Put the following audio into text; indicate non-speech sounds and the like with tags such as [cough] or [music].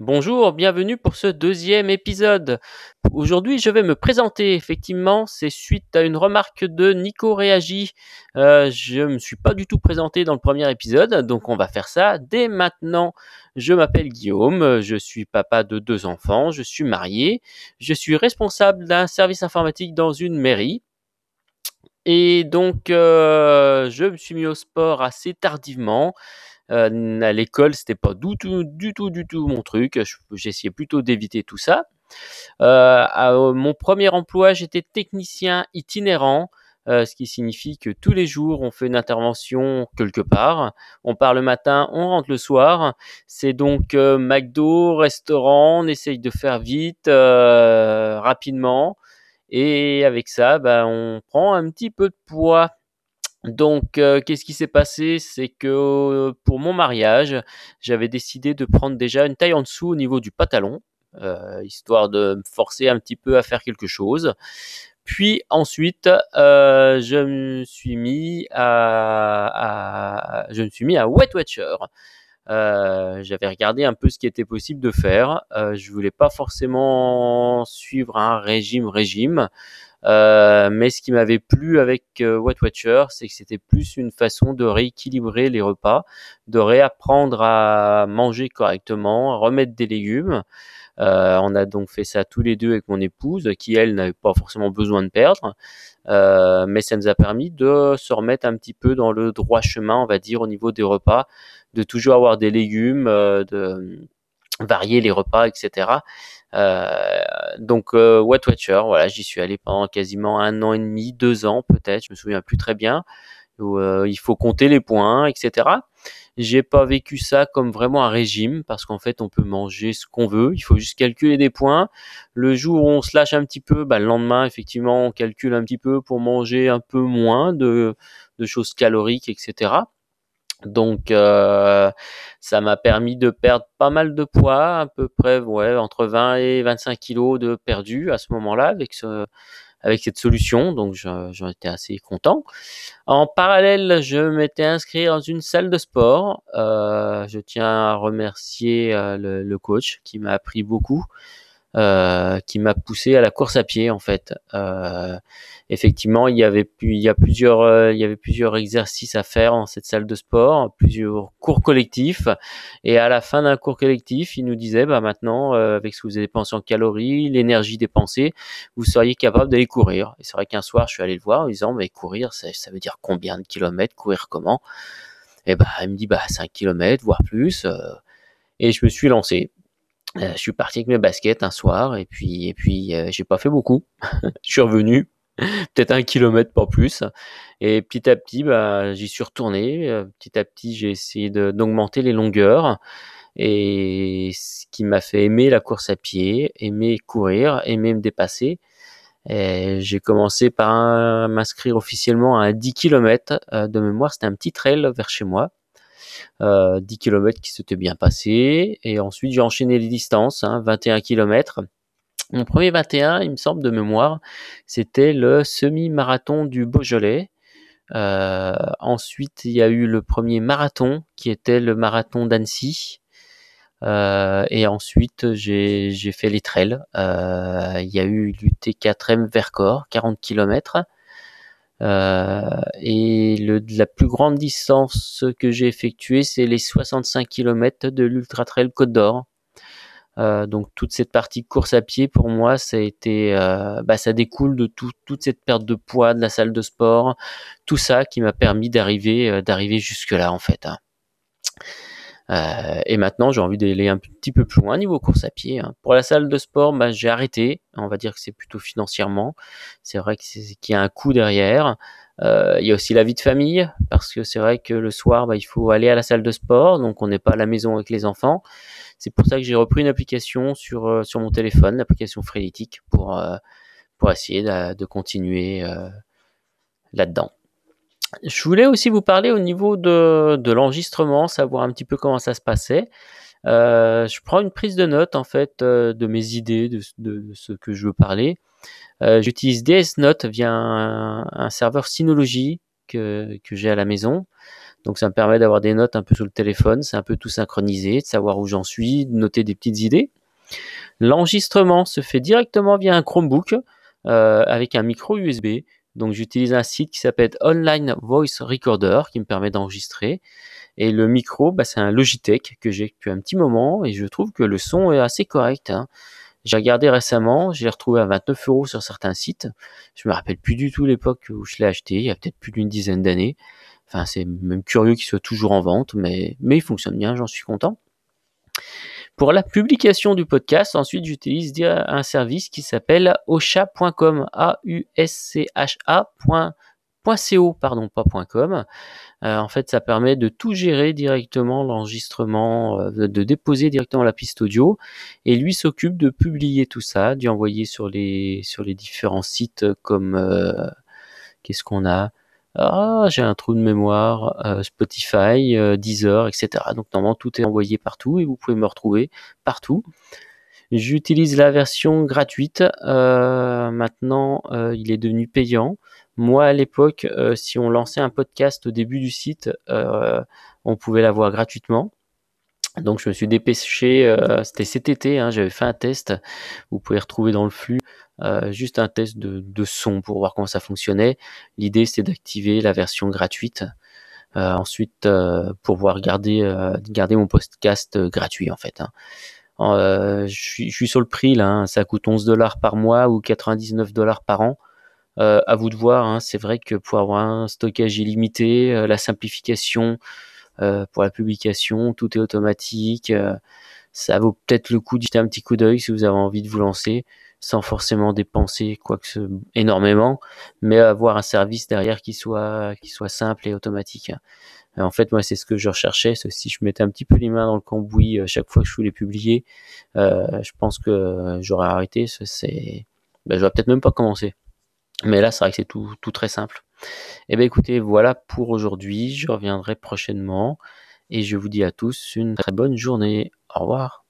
Bonjour, bienvenue pour ce deuxième épisode. Aujourd'hui, je vais me présenter. Effectivement, c'est suite à une remarque de Nico Réagi. Euh, je me suis pas du tout présenté dans le premier épisode, donc on va faire ça dès maintenant. Je m'appelle Guillaume, je suis papa de deux enfants, je suis marié, je suis responsable d'un service informatique dans une mairie. Et donc, euh, je me suis mis au sport assez tardivement. Euh, à l'école, c'était pas du tout, du tout, du tout mon truc. J'essayais plutôt d'éviter tout ça. Euh, à, mon premier emploi, j'étais technicien itinérant. Euh, ce qui signifie que tous les jours on fait une intervention quelque part. On part le matin, on rentre le soir. C'est donc McDo, restaurant, on essaye de faire vite, rapidement. Et avec ça, bah, on prend un petit peu de poids. Donc, euh, qu'est-ce qui s'est passé? C'est que euh, pour mon mariage, j'avais décidé de prendre déjà une taille en dessous au niveau du pantalon, euh, histoire de me forcer un petit peu à faire quelque chose. Puis ensuite, je me suis mis à, je me suis mis à Wet Watcher. J'avais regardé un peu ce qui était possible de faire. Je voulais pas forcément suivre un régime régime. Euh, mais ce qui m'avait plu avec euh, White Watcher, c'est que c'était plus une façon de rééquilibrer les repas, de réapprendre à manger correctement, à remettre des légumes. Euh, on a donc fait ça tous les deux avec mon épouse, qui elle n'avait pas forcément besoin de perdre, euh, mais ça nous a permis de se remettre un petit peu dans le droit chemin, on va dire, au niveau des repas, de toujours avoir des légumes, euh, de varier les repas, etc. Euh, donc euh, What Watcher, voilà, j'y suis allé pendant quasiment un an et demi, deux ans peut-être, je me souviens plus très bien. Où, euh, il faut compter les points, etc. J'ai pas vécu ça comme vraiment un régime parce qu'en fait on peut manger ce qu'on veut, il faut juste calculer des points. Le jour où on se lâche un petit peu, bah, le lendemain effectivement on calcule un petit peu pour manger un peu moins de, de choses caloriques, etc. Donc euh, ça m'a permis de perdre pas mal de poids, à peu près ouais, entre 20 et 25 kilos de perdu à ce moment-là avec ce avec cette solution, donc j'en étais assez content. En parallèle, je m'étais inscrit dans une salle de sport. Euh, je tiens à remercier euh, le, le, coach qui m'a appris beaucoup euh, qui m'a poussé à la course à pied en fait. Euh, effectivement, il y avait il y a plusieurs euh, il y avait plusieurs exercices à faire dans cette salle de sport, plusieurs cours collectifs et à la fin d'un cours collectif, il nous disait bah maintenant euh, avec ce que vous avez dépensé en calories, l'énergie dépensée, vous seriez capable d'aller courir. Et c'est vrai qu'un soir, je suis allé le voir en disant mais courir ça, ça veut dire combien de kilomètres, courir comment? Et bah il me dit bah 5 kilomètres voire plus et je me suis lancé. Euh, je suis parti avec mes baskets un soir et puis et puis euh, j'ai pas fait beaucoup. [laughs] je suis revenu peut-être un kilomètre pas plus et petit à petit bah j'y suis retourné. Euh, petit à petit j'ai essayé d'augmenter les longueurs et ce qui m'a fait aimer la course à pied, aimer courir, aimer me dépasser. J'ai commencé par m'inscrire officiellement à 10 km de mémoire. C'était un petit trail vers chez moi euh, 10 km qui s'était bien passé. Et ensuite, j'ai enchaîné les distances, hein, 21 km. Mon premier 21, il me semble de mémoire, c'était le semi-marathon du Beaujolais. Euh, ensuite, il y a eu le premier marathon qui était le marathon d'Annecy. Euh, et ensuite, j'ai fait les trails. Euh, il y a eu l'UT4M Vercors, 40 km. Euh, et la plus grande distance que j'ai effectuée, c'est les 65 km de l'Ultra Trail Côte d'Or. Euh, donc toute cette partie course à pied pour moi ça a été euh, bah, découle de tout, toute cette perte de poids de la salle de sport tout ça qui m'a permis d'arriver d'arriver jusque là en fait hein. Euh, et maintenant, j'ai envie d'aller un petit peu plus loin niveau course à pied. Hein. Pour la salle de sport, bah, j'ai arrêté. On va dire que c'est plutôt financièrement. C'est vrai qu'il y a un coût derrière. Euh, il y a aussi la vie de famille, parce que c'est vrai que le soir, bah, il faut aller à la salle de sport, donc on n'est pas à la maison avec les enfants. C'est pour ça que j'ai repris une application sur, euh, mon téléphone, l'application Frélétique, pour, essayer de, continuer là-dedans. Je voulais aussi vous parler au niveau de, de l'enregistrement, savoir un petit peu comment ça se passait. Euh, je prends une prise de notes en fait euh, de mes idées, de, ce que je veux parler. Euh, J'utilise DS Note via un, un, serveur Synology que, que j'ai à la maison. Donc ça me permet d'avoir des notes un peu sur le téléphone, c'est un peu tout synchronisé, de savoir où j'en suis, de noter des petites idées. L'enregistrement se fait directement via un Chromebook euh, avec un micro USB. Donc j'utilise un site qui s'appelle Online Voice Recorder qui me permet d'enregistrer. Et le micro, bah, c'est un Logitech que j'ai depuis un petit moment et je trouve que le son est assez correct. Hein. J'ai regardé récemment, j'ai retrouvé à 29 euros sur certains sites. Je me rappelle plus du tout l'époque où je l'ai acheté, il y a peut-être plus d'une dizaine d'années. Enfin, c'est même curieux qu'il soit toujours en vente, mais, mais il fonctionne bien, j'en suis content. Pour la publication du podcast, ensuite, j'utilise un service qui s'appelle osha.com, A-U-S-C-H-A.co, pardon, pas .com. Euh, en fait, ça permet de tout gérer directement l'enregistrement, euh, de déposer directement la piste audio, et lui s'occupe de publier tout ça, d'y envoyer sur les sur les différents sites comme euh, qu'est-ce qu'on a? Ah, j'ai un trou de mémoire, Spotify, Deezer, etc. Donc normalement tout est envoyé partout et vous pouvez me retrouver partout. J'utilise la version gratuite. maintenant, il est devenu payant. Moi, à l'époque, euh, si on lançait un podcast au début du site, euh, on pouvait l'avoir gratuitement. Donc je me suis dépêché, euh, c'était cet été, hein, j'avais fait un test, vous pouvez retrouver dans le flux juste un test de, son pour voir comment ça fonctionnait. L'idée c'est d'activer la version gratuite. ensuite, pour pouvoir garder, garder mon podcast gratuit en fait. Hein. je, suis, sur le prix là, hein. ça coûte 11 dollars par mois ou 99 dollars par an. Euh, à vous de voir. Hein. C'est vrai que pour avoir un stockage illimité, euh, la simplification euh, pour la publication, tout est automatique. ça vaut peut-être le coup d'y jeter un petit coup d'œil si vous avez envie de vous lancer sans forcément dépenser quoi que ce, énormément, mais avoir un service derrière qui soit simple et automatique. En fait, moi, c'est ce que je recherchais. Si je mettais un petit peu les mains dans le cambouis chaque fois que je voulais publier, je pense que j'aurais arrêté. C'est, ben, j'aurais peut-être même pas commencé. Mais là, c'est vrai que c'est tout, tout, très simple. Eh bien écoutez, voilà pour aujourd'hui. Je reviendrai prochainement et je vous dis à tous une très bonne journée. Au revoir.